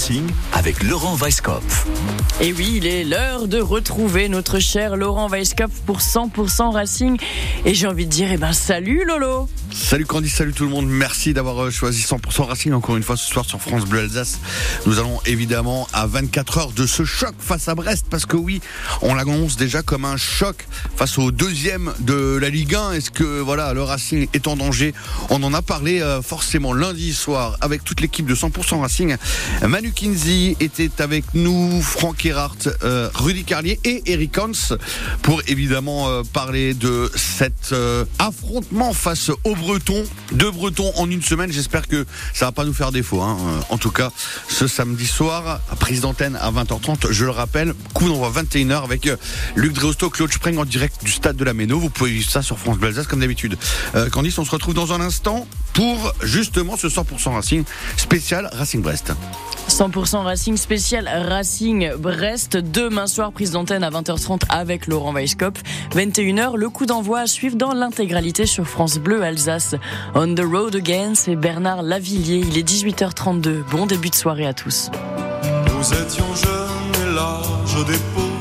Racing avec Laurent Weisskopf. Et oui, il est l'heure de retrouver notre cher Laurent Weisskopf pour 100% Racing. Et j'ai envie de dire, eh ben, salut Lolo Salut Candy, salut tout le monde. Merci d'avoir euh, choisi 100% Racing encore une fois ce soir sur France Bleu Alsace. Nous allons évidemment à 24 heures de ce choc face à Brest parce que oui, on l'annonce déjà comme un choc face au deuxième de la Ligue 1. Est-ce que voilà, le Racing est en danger? On en a parlé euh, forcément lundi soir avec toute l'équipe de 100% Racing. Manu Kinsey était avec nous, Franck Erhardt, euh, Rudy Carlier et Eric Hans pour évidemment parler de cet affrontement face aux Bretons. Deux Bretons en une semaine. J'espère que ça va pas nous faire défaut. Hein. En tout cas, ce samedi soir, prise d'antenne à 20h30. Je le rappelle, coup d'envoi 21h avec euh, Luc Dreosto, Claude Spreng en direct du stade de la Méno. Vous pouvez vivre ça sur France Bleu comme d'habitude. Euh, Candice, on se retrouve dans un instant pour justement ce 100% Racing spécial Racing Brest. 100% Racing spécial Racing Brest. Demain soir, prise d'antenne à 20h30 avec Laurent Weisskopf. 21h, le coup d'envoi à suivre dans l'intégralité sur France Bleu Alsace. On the road again, c'est Bernard Lavillier. Il est 18h32. Bon début de soirée à tous. Nous étions jeunes et larges dépôt,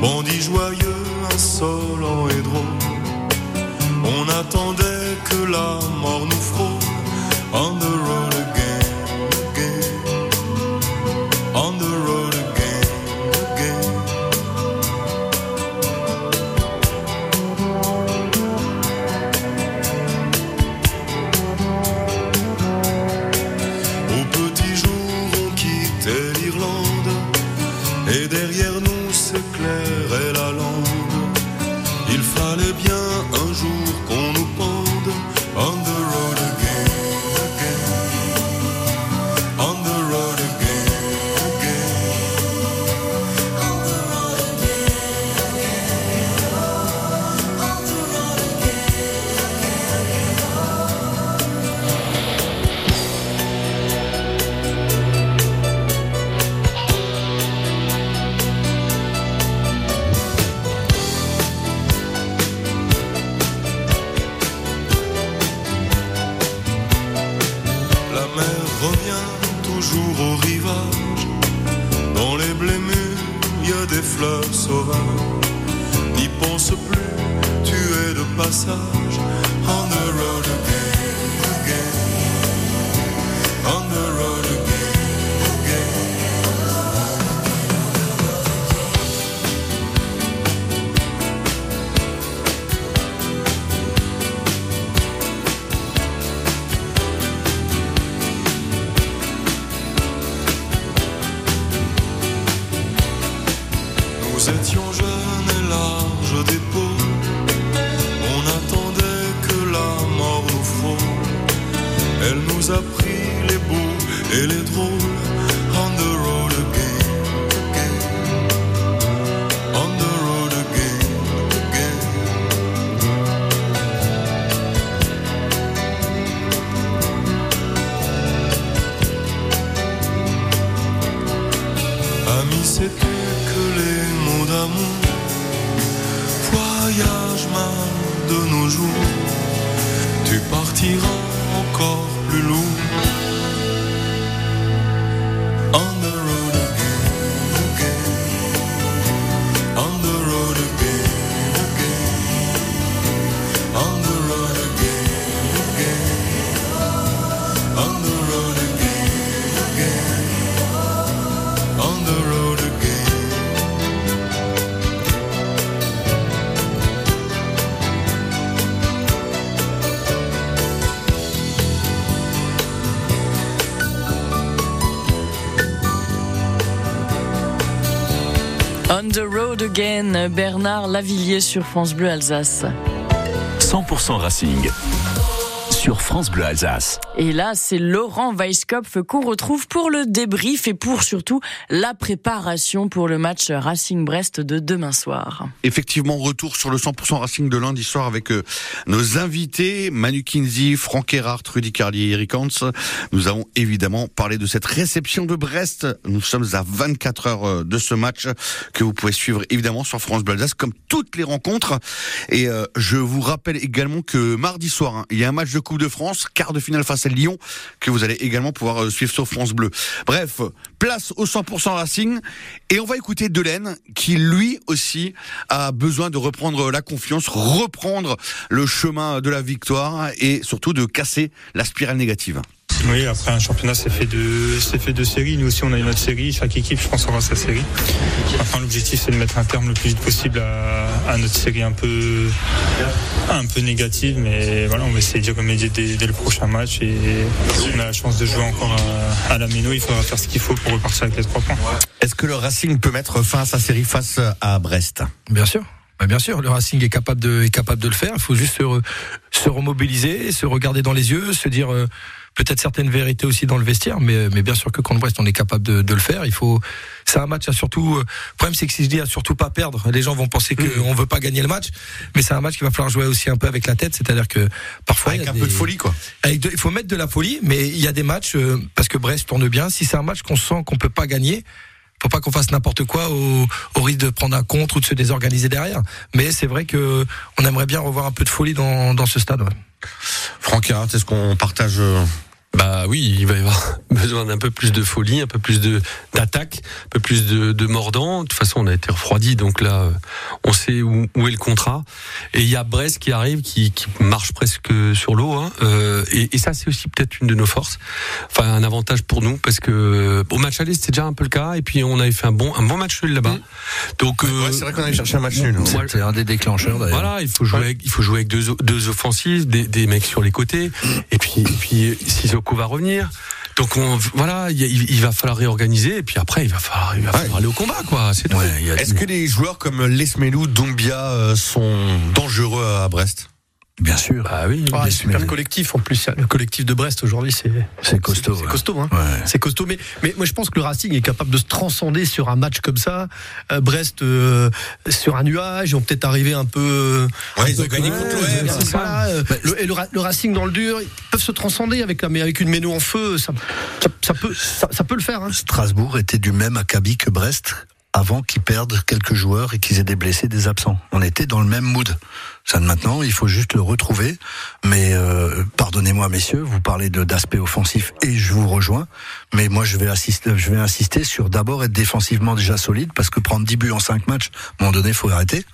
bandits joyeux, insolents et drôles. On attendait que la mort nous frôle. On the road et derrière nous s'éclairait des fleurs sauvages. N'y pense plus, tu es de passage. On the road again, again. On the road again, Bernard Lavillier sur France Bleu Alsace. 100% Racing sur France Bleu Alsace. Et là, c'est Laurent Weisskopf qu'on retrouve pour le débrief et pour surtout la préparation pour le match Racing-Brest de demain soir. Effectivement, retour sur le 100% Racing de lundi soir avec euh, nos invités, Manu Kinsey, Franck Erhardt, Rudy Carlier et Eric Hans. Nous avons évidemment parlé de cette réception de Brest. Nous sommes à 24 heures euh, de ce match que vous pouvez suivre évidemment sur France Bleu Alsace comme toutes les rencontres. Et euh, je vous rappelle également que mardi soir, hein, il y a un match de Coupe De France, quart de finale face à Lyon, que vous allez également pouvoir euh, suivre sur France Bleu. Bref, place au 100% Racing. Et on va écouter Delaine, qui lui aussi a besoin de reprendre la confiance, reprendre le chemin de la victoire et surtout de casser la spirale négative. Oui, après un championnat, c'est fait de, c'est fait de séries. Nous aussi, on a une autre série. Chaque équipe, je pense, aura sa série. Maintenant, l'objectif, c'est de mettre un terme le plus vite possible à, notre série un peu, un peu négative. Mais voilà, on va essayer de remédier dès, dès, le prochain match. Et on a la chance de jouer encore à, à la Méno. Il faudra faire ce qu'il faut pour repartir avec les trois points. Est-ce que le Racing peut mettre fin à sa série face à Brest? Bien sûr. Bah, bien sûr, le Racing est capable de, est capable de le faire. Il faut juste se, se remobiliser, se regarder dans les yeux, se dire euh, peut-être certaines vérités aussi dans le vestiaire, mais, mais bien sûr que contre Brest, on est capable de, de le faire. Il faut, c'est un match à surtout. Euh, le problème, c'est que si je dis à surtout pas perdre, les gens vont penser qu'on mmh. veut pas gagner le match, mais c'est un match qu'il va falloir jouer aussi un peu avec la tête, c'est-à-dire que parfois avec un peu de folie, quoi. Avec il faut mettre de la folie, mais il y a des matchs euh, parce que Brest tourne bien. Si c'est un match qu'on sent qu'on peut pas gagner faut pas qu'on fasse n'importe quoi au, au, risque de prendre un contre ou de se désorganiser derrière. Mais c'est vrai que on aimerait bien revoir un peu de folie dans, dans ce stade. Ouais. Franck est-ce qu'on partage euh, bah oui, il va y avoir besoin d'un peu plus de folie, un peu plus de d'attaque, un peu plus de, de mordant. De toute façon, on a été refroidi, donc là, on sait où, où est le contrat. Et il y a Brest qui arrive, qui, qui marche presque sur l'eau. Hein. Euh, et, et, ça, c'est aussi peut-être une de nos forces. Enfin, un avantage pour nous, parce que au match aller, c'était déjà un peu le cas. Et puis, on avait fait un bon un bon match nul là-bas. Mmh. Donc, euh, ouais, c'est vrai qu'on avait cherché un match nul. C'est un des déclencheurs. d'ailleurs. Voilà, il faut jouer, avec, il faut jouer avec deux, deux offensives, des, des mecs sur les côtés. Et puis, et puis, Sissoko va revenir. Donc on, voilà, il, il, va falloir réorganiser et puis après il va falloir, il va falloir ouais. aller au combat quoi. C'est ouais, Est-ce que les joueurs comme Lesmelou, Dombia euh, sont dangereux à Brest? Bien sûr. Bah oui. Ah, super collectif en plus. Le collectif de Brest aujourd'hui, c'est c'est costaud. C'est costaud, hein. Ouais. C'est costaud. Mais mais moi je pense que le Racing est capable de se transcender sur un match comme ça. Euh, Brest euh, sur un nuage, ils vont peut-être arriver un peu. Ouais, ils ont gagné contre l'OM. C'est ça. Euh, le, et le, le, Racing dans le dur, ils peuvent se transcender avec mais avec une méno en feu, ça, ça, ça peut ça, ça, peut le faire. Hein. Strasbourg était du même acabit que Brest avant qu'ils perdent quelques joueurs et qu'ils aient des blessés, des absents. On était dans le même mood. Ça maintenant, il faut juste le retrouver. Mais euh, pardonnez-moi, messieurs, vous parlez de d'aspect offensif et je vous rejoins. Mais moi, je vais je vais insister sur d'abord être défensivement déjà solide parce que prendre 10 buts en 5 matchs, à un moment donné, faut arrêter.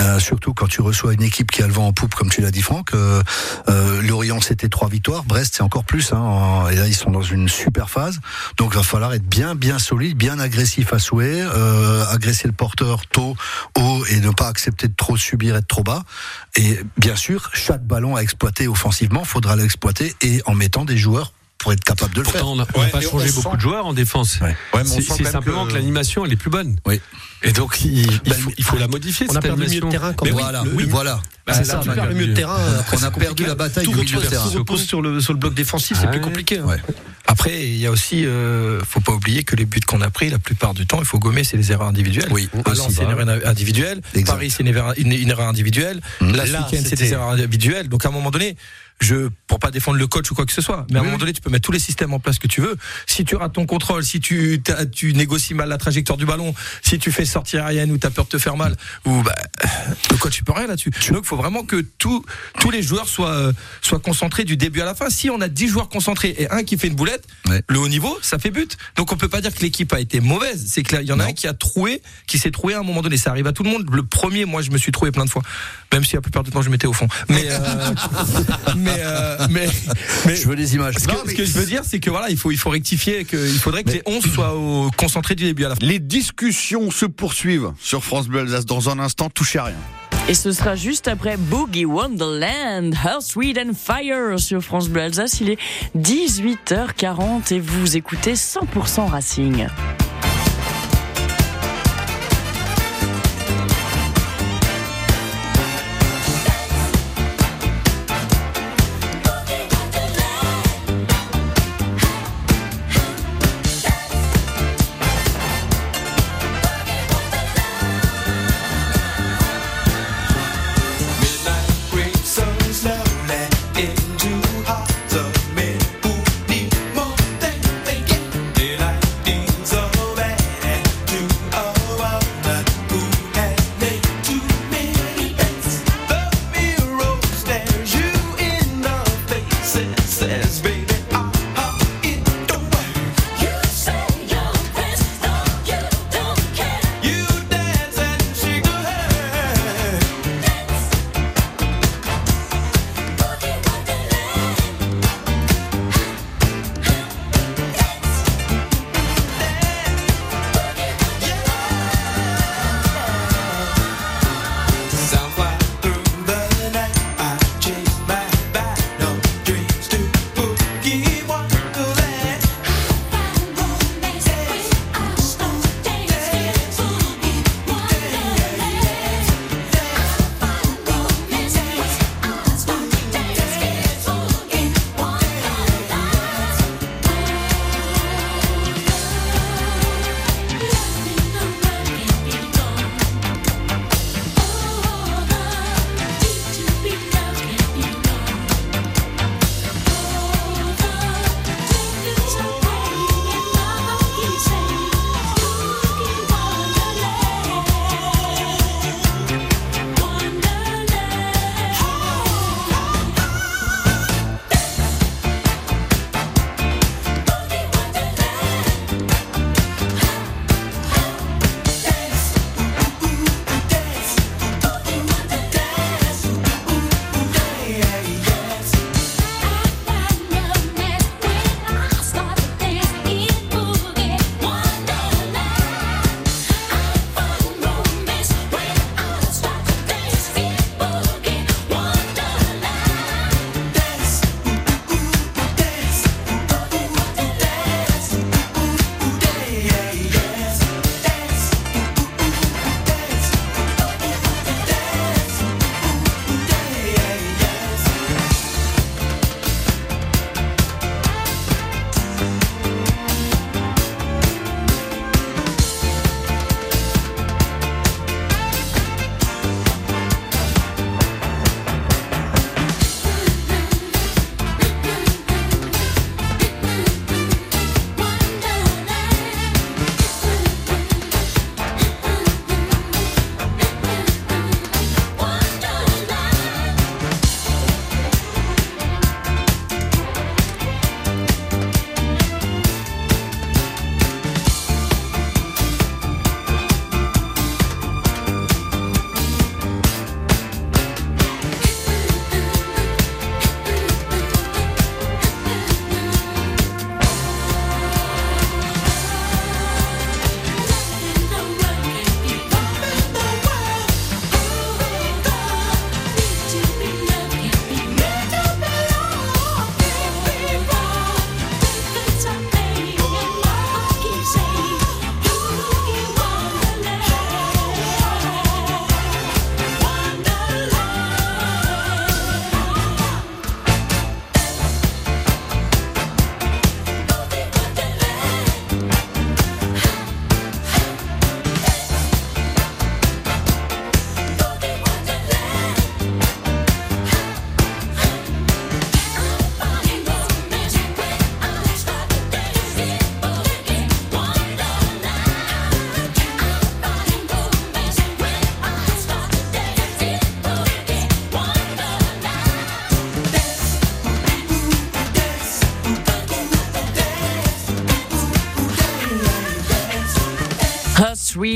Euh, surtout quand tu reçois une équipe qui a le vent en poupe, comme tu l'as dit, Franck. Euh, euh, Lorient, c'était trois victoires. Brest, c'est encore plus. Hein, et là, ils sont dans une super phase. Donc, il va falloir être bien, bien solide, bien agressif à souhait, euh, agresser le porteur tôt, haut et ne pas accepter de trop subir, être trop bas. Et bien sûr, chaque ballon à exploiter offensivement, faudra l'exploiter et en mettant des joueurs pour être capable de le Pourtant, faire. on n'a ouais, pas changé beaucoup sent... de joueurs en défense. Ouais. Ouais, c'est simplement que, que l'animation elle est plus bonne. Oui. Et donc il, il, faut, il faut, la modifier. On a perdu le milieu de terrain. Quand mais voilà, oui, voilà. Bah, c'est ça. Tu perds le milieu de terrain. On a perdu la bataille tout terrain. Tout repose sur le sur le bloc défensif, c'est plus compliqué. Après, il y a aussi, euh, faut pas oublier que les buts qu'on a pris, la plupart du temps, il faut gommer, c'est les erreurs individuelles. Oui. Lens, c'est une erreur individuelle. Exact. Paris, c'est une, une, une, erreur individuelle. Mmh. La week-end, c'est des erreurs individuelles. Donc à un moment donné, je pour pas défendre le coach ou quoi que ce soit, mais à un oui. moment donné, tu peux mettre tous les systèmes en place que tu veux. Si tu rates ton contrôle, si tu tu négocies mal la trajectoire du ballon, si tu fais sortie aérienne ou tu as peur de te faire mal, ou bah, le coach il peut rien là-dessus. Donc il faut vraiment que tous tous les joueurs soient soient concentrés du début à la fin. Si on a 10 joueurs concentrés et un qui fait une boulette, ouais. le haut niveau, ça fait but. Donc on peut pas dire que l'équipe a été mauvaise. C'est que il y en a non. un qui a troué, qui s'est troué à un moment donné. Ça arrive à tout le monde. Le premier, moi, je me suis trouvé plein de fois, même si la plupart du temps je m'étais au fond. Mais euh, mais, euh, mais, mais je veux des images. Ce que, non, mais... ce que je veux dire, c'est que voilà, il faut il faut rectifier, qu'il faudrait que mais... les 11 soient au, concentrés du début à la fin. Les discussions se poursuivent sur France Bleu Alsace dans un instant. Touchez à rien. Et ce sera juste après Boogie Wonderland, How Sweet and Fire sur France Bleu Alsace. Il est 18h40 et vous écoutez 100% Racing.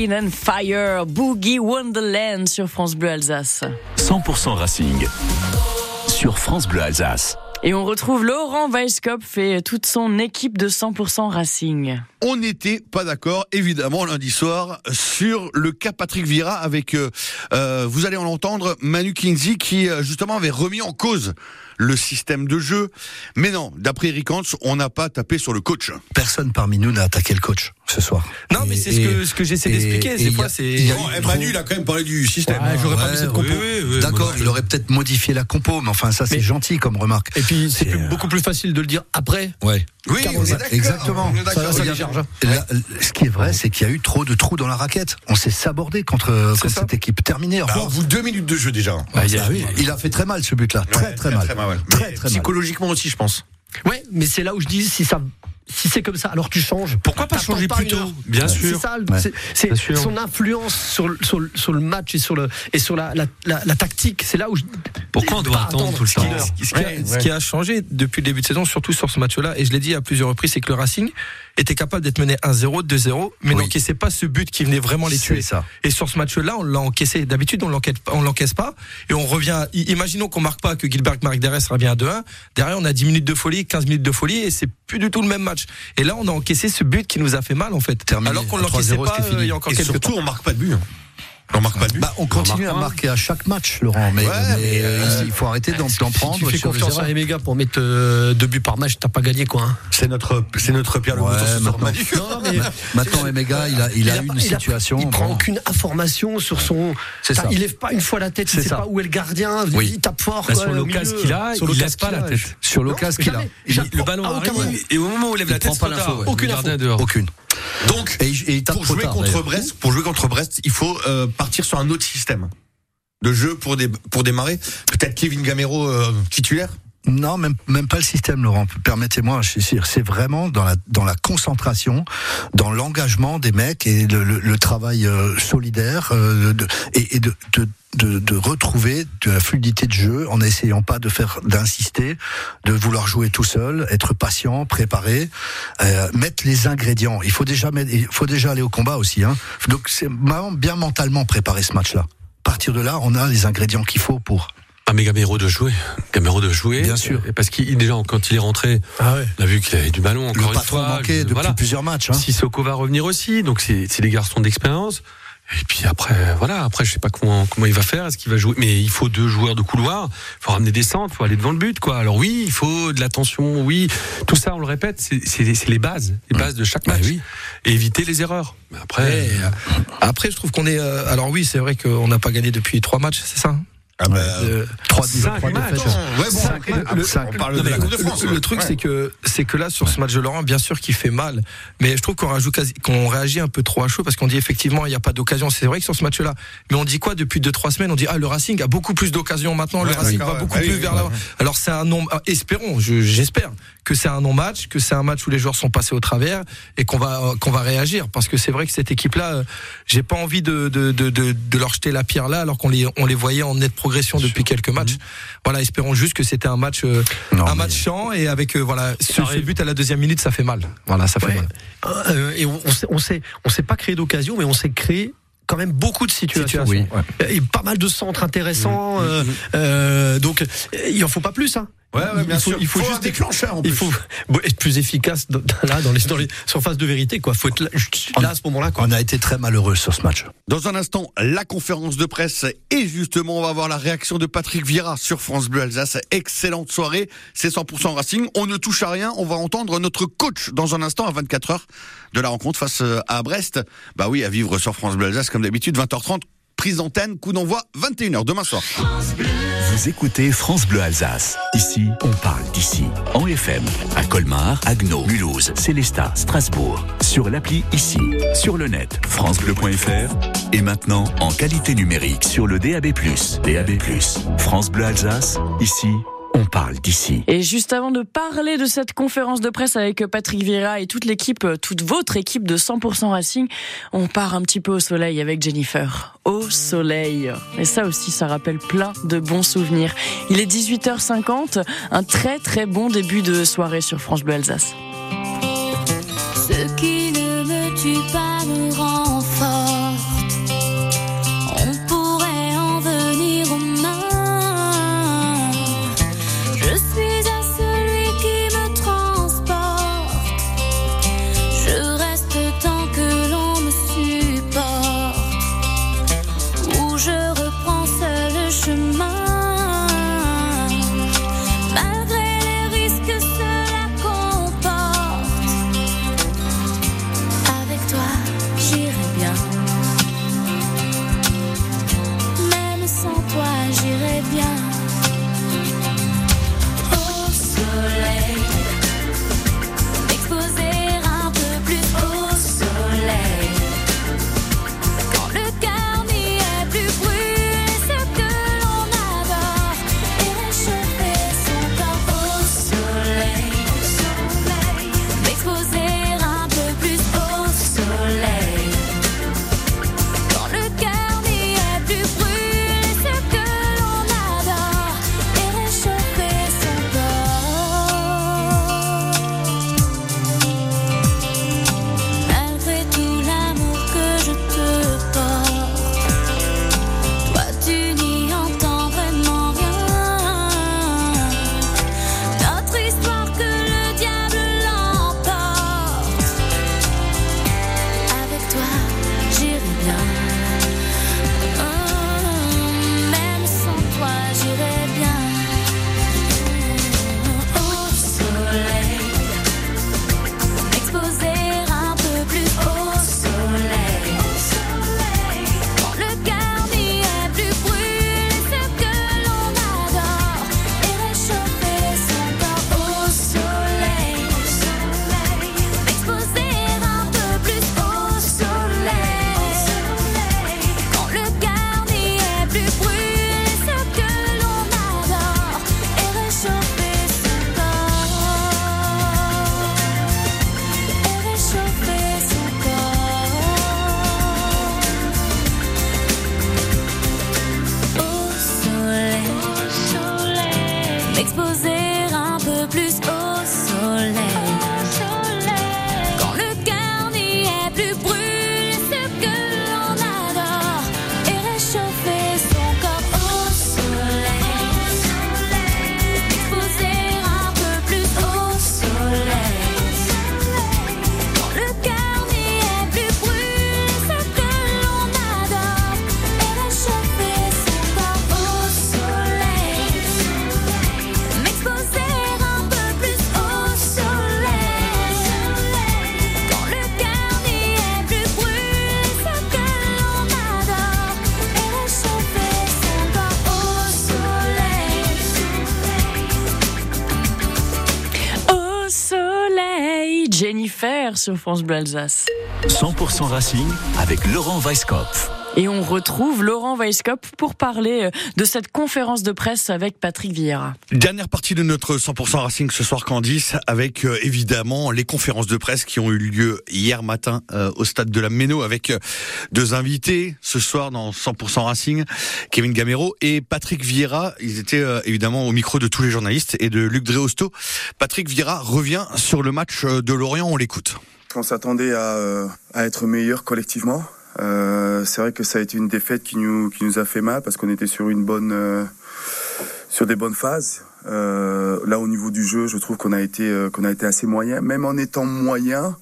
And Fire, Boogie Wonderland sur France Bleu Alsace. 100% Racing sur France Bleu Alsace. Et on retrouve Laurent Weisskopf et toute son équipe de 100% Racing. On n'était pas d'accord, évidemment, lundi soir, sur le cas Patrick Vira avec, euh, euh vous allez en entendre, Manu Kinsey qui euh, justement avait remis en cause le système de jeu. Mais non, d'après Eric Hans, on n'a pas tapé sur le coach. Personne parmi nous n'a attaqué le coach ce soir. Non, mais c'est ce que, ce que j'essaie d'expliquer. Des fois, c'est. Manu, il a quand même parlé du système. Ouais, J'aurais pas mis cette compo. D'accord, il aurait peut-être modifié la compo, mais enfin, ça, c'est gentil comme remarque. Et puis, c'est beaucoup plus facile de le dire après. Ouais. Oui, exactement. Ça, ça, ce qui est vrai, c'est qu'il y a eu trop de trous dans la raquette. On s'est sabordé contre, contre cette équipe. Terminé. Bah, vous deux minutes de jeu déjà. Bah, il, a, il, a, fait très mal ce but-là. Très, très, mal. Très, mal. Très, très Psychologiquement aussi, je pense. Ouais, mais c'est là où je dis si ça si c'est comme ça, alors tu changes. Pourquoi pas changer plus tôt Bien sûr. C'est ça, c'est son influence sur, sur, sur, le match et sur, le, et sur la, la, la, tactique. C'est là où je. Pourquoi on doit attendre tout le temps ce, qui a, changé depuis le début de saison, surtout sur ce match-là, et je l'ai dit à plusieurs reprises, c'est que le Racing était capable d'être mené 1-0, 2-0, mais n'encaissait pas ce but qui venait vraiment les tuer. Ça. Et sur ce match-là, on l'a encaissé. D'habitude, on on l'encaisse pas, et on revient. Imaginons qu'on marque pas, que Gilbert marque derrière, sera bien à 2-1. Derrière, on a 10 minutes de folie, 15 minutes de folie, et c'est plus du tout le même match. Et là, on a encaissé ce but qui nous a fait mal, en fait. Alors qu'on l'encaissait pas, euh, il y a encore et quelques surtout, temps. on marque pas de but. On marque pas de but. Bah, on continue à marquer à chaque match, Laurent. Mais, euh, il faut arrêter d'en prendre. Si tu fais confiance à les méga pour mettre euh, deux buts par match, t'as pas gagné quoi. Hein. C'est notre, c'est notre Pierre ouais, le maintenant, non, mais maintenant, Emega, il a, il, a, une situation. Il prend aucune information sur son. Ça. Il lève pas une fois la tête. Il sait pas où est le gardien. Il tape fort. Bah, sur l'occasion qu'il a, il lève pas la tête. Sur l'occasion qu'il a. Le ballon arrive et au moment où il lève la tête, pas l'info. Aucune Aucune. Donc, pour, jouer contre Brest, pour jouer contre Brest, il faut euh, partir sur un autre système de jeu pour, pour démarrer. Peut-être Kevin Gamero euh, titulaire non, même, même pas le système, Laurent. Permettez-moi, c'est vraiment dans la, dans la concentration, dans l'engagement des mecs et le, le, le travail euh, solidaire euh, de, et, et de, de de, de, retrouver de la fluidité de jeu en n'essayant pas de faire d'insister, de vouloir jouer tout seul, être patient, préparé, euh, mettre les ingrédients. Il faut déjà mettre, il faut déjà aller au combat aussi. Hein. Donc c'est bien mentalement préparer ce match-là. À partir de là, on a les ingrédients qu'il faut pour. Ah mais Gamero de jouer, Gamero de jouer, bien sûr. Parce qu'il déjà quand il est rentré, ah ouais. on a vu qu'il avait du ballon encore le une fois. manqué depuis voilà. plusieurs matchs. Hein. Sissoko va revenir aussi, donc c'est des garçons d'expérience. Et puis après, voilà, après je sais pas comment comment il va faire, est-ce qu'il va jouer Mais il faut deux joueurs de couloir, il faut ramener des centres, il faut aller devant le but, quoi. Alors oui, il faut de l'attention, oui, tout ça, on le répète, c'est les bases, les bases de chaque match, bah oui. et éviter les erreurs. Mais après, et, après, je trouve qu'on est. Euh, alors oui, c'est vrai qu'on n'a pas gagné depuis trois matchs, c'est ça ah bah, euh, 3 5 3 matchs. Le, truc, ouais. c'est que, c'est que là, sur ce match de Laurent, bien sûr qu'il fait mal, mais je trouve qu'on rajoute qu'on réagit un peu trop à chaud parce qu'on dit effectivement, il n'y a pas d'occasion. C'est vrai que sur ce match-là, mais on dit quoi depuis 2-3 semaines? On dit, ah, le Racing a beaucoup plus d'occasions maintenant, Ouais, le Racing va beaucoup ouais. plus vers l'avant. Alors c'est un non, ah, espérons, je- j'espère que c'est un non-match, que c'est un match où les joueurs sont passés au travers et qu'on va, qu'on va réagir parce que c'est vrai que cette équipe-là, euh, j'ai pas envie de, de, de, de, leur jeter la pierre là alors qu'on les, on les voyait en progression depuis quelques matchs. Voilà, espérons juste que c'était un match, euh, Non, un match chiant et avec euh, voilà ce, ce but à la deuxième minute, ça fait mal. Voilà, ça fait mal. Euh, et on, on s'est, on s'est, pas créé d'occasion, mais on s'est créé quand même beaucoup de situations. Situation, ouais. Et pas mal de centres intéressants. euh, euh, donc, il en faut pas plus. Hein. Ouais, ouais, bien il faut, sûr. il faut, Faut juste un déclencheur, en Il faut être plus efficace dans, là dans les, dans les surfaces de vérité. Quoi. Faut être là, là à ce moment-là. Quoi. On a été très malheureux sur ce match. Dans un instant, la conférence de presse et justement, on va voir la réaction de Patrick Vieira sur France Bleu Alsace. Excellente soirée, c'est 100% Racing. On ne touche à rien, on va entendre notre coach dans un instant à 24 heures de la rencontre face euh, à Brest. Bah oui, à vivre sur France Bleu Alsace comme d'habitude, 20h30, prise d'antenne, coup d'envoi 21h demain soir. Vous écoutez France Bleu Alsace. Ici, on parle d'ici. En FM, à Colmar, Agno, Mulhouse, Célestat, Strasbourg. Sur l'appli ici. Sur le net, francebleu.fr. Et maintenant, en qualité numérique, sur le DAB+. DAB+. France Bleu Alsace. Ici, on parle d'ici. Et juste avant de parler de cette conférence de presse avec Patrick Vieira et toute l'équipe, toute votre équipe de 100% Racing, on part un petit peu au soleil avec Jennifer. Au soleil. Et ça aussi, ça rappelle plein de bons souvenirs. Il est 18h50, un très très bon début de soirée sur France Bleu Alsace. Ce qui hier sur France Bleu Alsace. 100% Racing avec Laurent Weisskopf. Et on retrouve Laurent Weisskopf pour parler euh, de cette conférence de presse avec Patrick Vieira. Dernière partie de notre 100% Racing ce soir Candice avec euh, évidemment les conférences de presse qui ont eu lieu hier matin euh, au stade de la Méno avec deux invités ce soir dans 100% Racing, Kevin Gamero et Patrick Vieira. Ils étaient évidemment au micro de tous les journalistes et de Luc Dréosto. Patrick Vieira revient sur le match de Lorient, on l'écoute. On s'attendait à, à être meilleur collectivement. Euh, c'est vrai que ça a été une défaite qui nous, a fait mal parce qu'on était sur une bonne, euh, sur des bonnes phases. Euh, là, au niveau du jeu, je trouve qu'on a été, assez moyen. Même en étant moyen,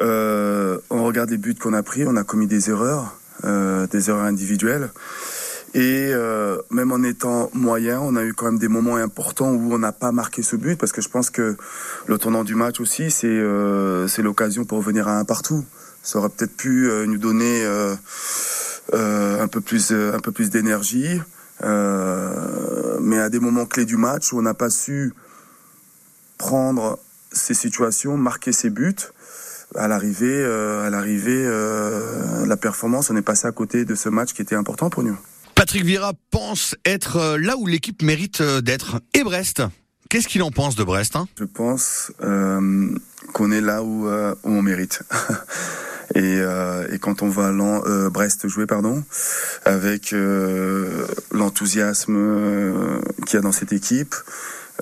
on regarde les buts qu'on a pris, on a commis des erreurs, des erreurs individuelles. Et même en étant moyen, on a eu quand même des moments importants où on n'a pas marqué ce but parce que je pense que le tournant du match aussi, c'est l'occasion pour revenir à un partout ça aurait peut-être pu euh, nous donner euh, euh, un peu plus, un peu plus d'énergie. mais à des moments clés du match où on n'a pas su prendre ces situations, marquer ses buts, à l'arrivée, à l'arrivée, la performance, on est passé à côté de ce match qui était important pour nous. Patrick Vieira pense être là où l'équipe mérite d'être. Et Brest Qu'est-ce qu'il en pense de Brest hein? Je pense qu'on est là où, où on mérite. Et, euh, et quand on va euh, Brest jouer, pardon, avec euh, l'enthousiasme qu'il y a dans cette équipe,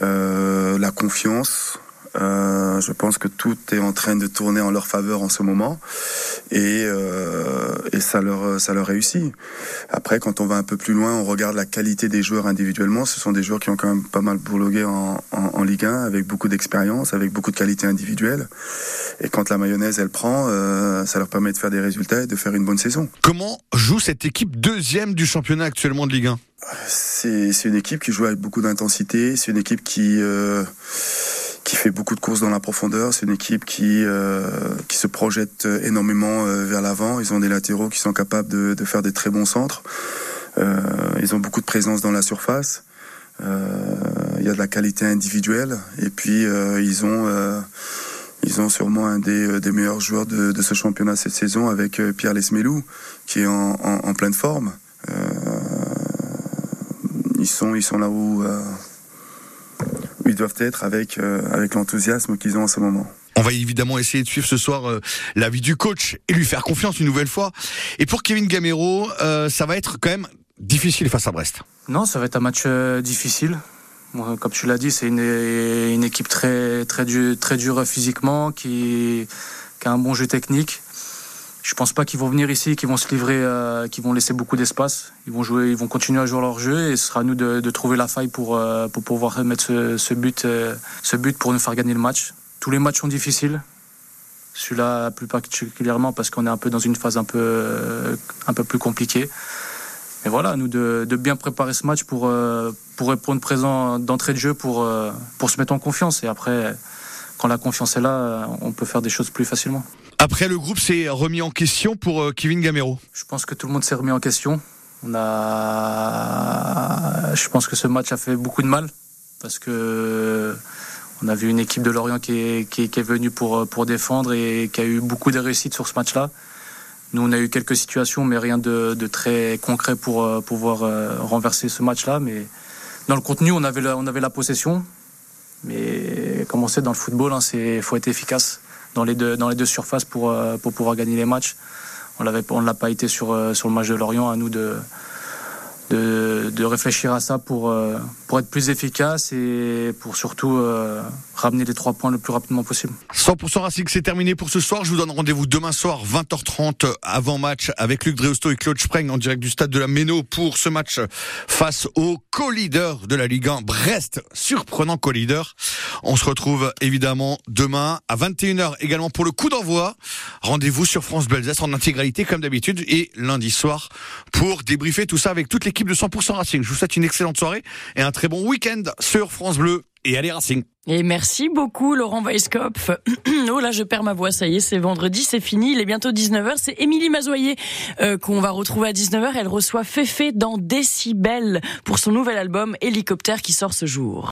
la confiance, euh, je pense que tout est en train de tourner en leur faveur en ce moment et, euh, et ça leur ça leur réussit. Après, quand on va un peu plus loin, on regarde la qualité des joueurs individuellement. Ce sont des joueurs qui ont quand même pas mal bourlogué en, en, en Ligue 1 avec beaucoup d'expérience, avec beaucoup de qualité individuelle. Et quand la mayonnaise elle prend, euh, ça leur permet de faire des résultats et de faire une bonne saison. Comment joue cette équipe deuxième du championnat actuellement de Ligue 1 C'est une équipe qui joue avec beaucoup d'intensité. C'est une équipe qui euh, qui fait beaucoup de courses dans la profondeur. C'est une équipe qui euh, qui se projette énormément euh, vers l'avant. Ils ont des latéraux qui sont capables de, de faire des très bons centres. Euh, ils ont beaucoup de présence dans la surface. Euh, il y a de la qualité individuelle et puis euh, ils ont ils ont sûrement un des, des meilleurs joueurs de, de, ce championnat cette saison avec Pierre Lesmelou qui est en, en, en pleine forme. ils sont ils sont là où ils doivent être avec, euh, avec l'enthousiasme qu'ils ont en ce moment. On va évidemment essayer de suivre ce soir euh, l'avis du coach et lui faire confiance une nouvelle fois. Et pour Kevin Gamero, euh, ça va être quand même difficile face à Brest. Non, ça va être un match euh, difficile. Comme tu l'as dit, c'est une, une, équipe très, très, dure, très dure physiquement, qui, qui a un bon jeu technique. Je pense pas qu'ils vont venir ici, qu'ils vont se livrer, euh, qu'ils vont laisser beaucoup d'espace. Ils vont jouer, ils vont continuer à jouer leur jeu et ce sera à nous de, trouver la faille pour euh, pour pouvoir mettre ce, but, euh, ce but pour nous faire gagner le match. Tous les matchs sont difficiles. Celui-là plus particulièrement parce qu'on est un peu dans une phase un peu un peu plus compliquée. Mais voilà, nous de, de bien préparer ce match pour pour répondre présent d'entrée de jeu pour pour se mettre en confiance et après quand la confiance est là, on peut faire des choses plus facilement. Après, le groupe s'est remis en question pour euh, Kevin Gamero. Je pense que tout le monde s'est remis en question. On a, je pense que ce match a fait beaucoup de mal parce que on a vu une équipe de Lorient qui est, qui est, qui est venue pour, pour défendre et qui a eu beaucoup de réussites sur ce match-là. Nous, on a eu quelques situations, mais rien de, de très concret pour euh, pouvoir euh, renverser ce match-là. Mais dans le contenu, on avait la, on avait la possession. Mais comme on sait, dans le football, il hein, faut être efficace dans les deux, surfaces pour, euh, pour pouvoir gagner les matchs. On ne l'a pas été sur, euh, sur le match de Lorient, à nous de, de, de, réfléchir à ça pour, euh, pour être plus efficace et pour surtout euh, ramener les trois points le plus rapidement possible. 100% Racing, c'est terminé pour ce soir. Je vous donne rendez-vous demain soir, 20h30, avant match avec Luc Dreosto et Claude Spreng en direct du stade de la Méno pour ce match face au co-leader de la Ligue 1, Brest, surprenant co-leader. On se retrouve évidemment demain à 21h également pour le coup d'envoi. Rendez-vous sur France Bleu en intégralité comme d'habitude et lundi soir pour débriefer tout ça avec toute l'équipe de 100% Racing. Je vous souhaite une excellente soirée et un très bon week-end sur France Bleu et allez Racing. Et merci beaucoup Laurent Weisskopf. oh là, je perds ma voix, ça y est, c'est vendredi, c'est fini, il est bientôt 19h. C'est Émilie Mazoyer euh, qu'on va retrouver à 19h. Elle reçoit Féfé dans Décibel pour son nouvel album Hélicoptère qui sort ce jour.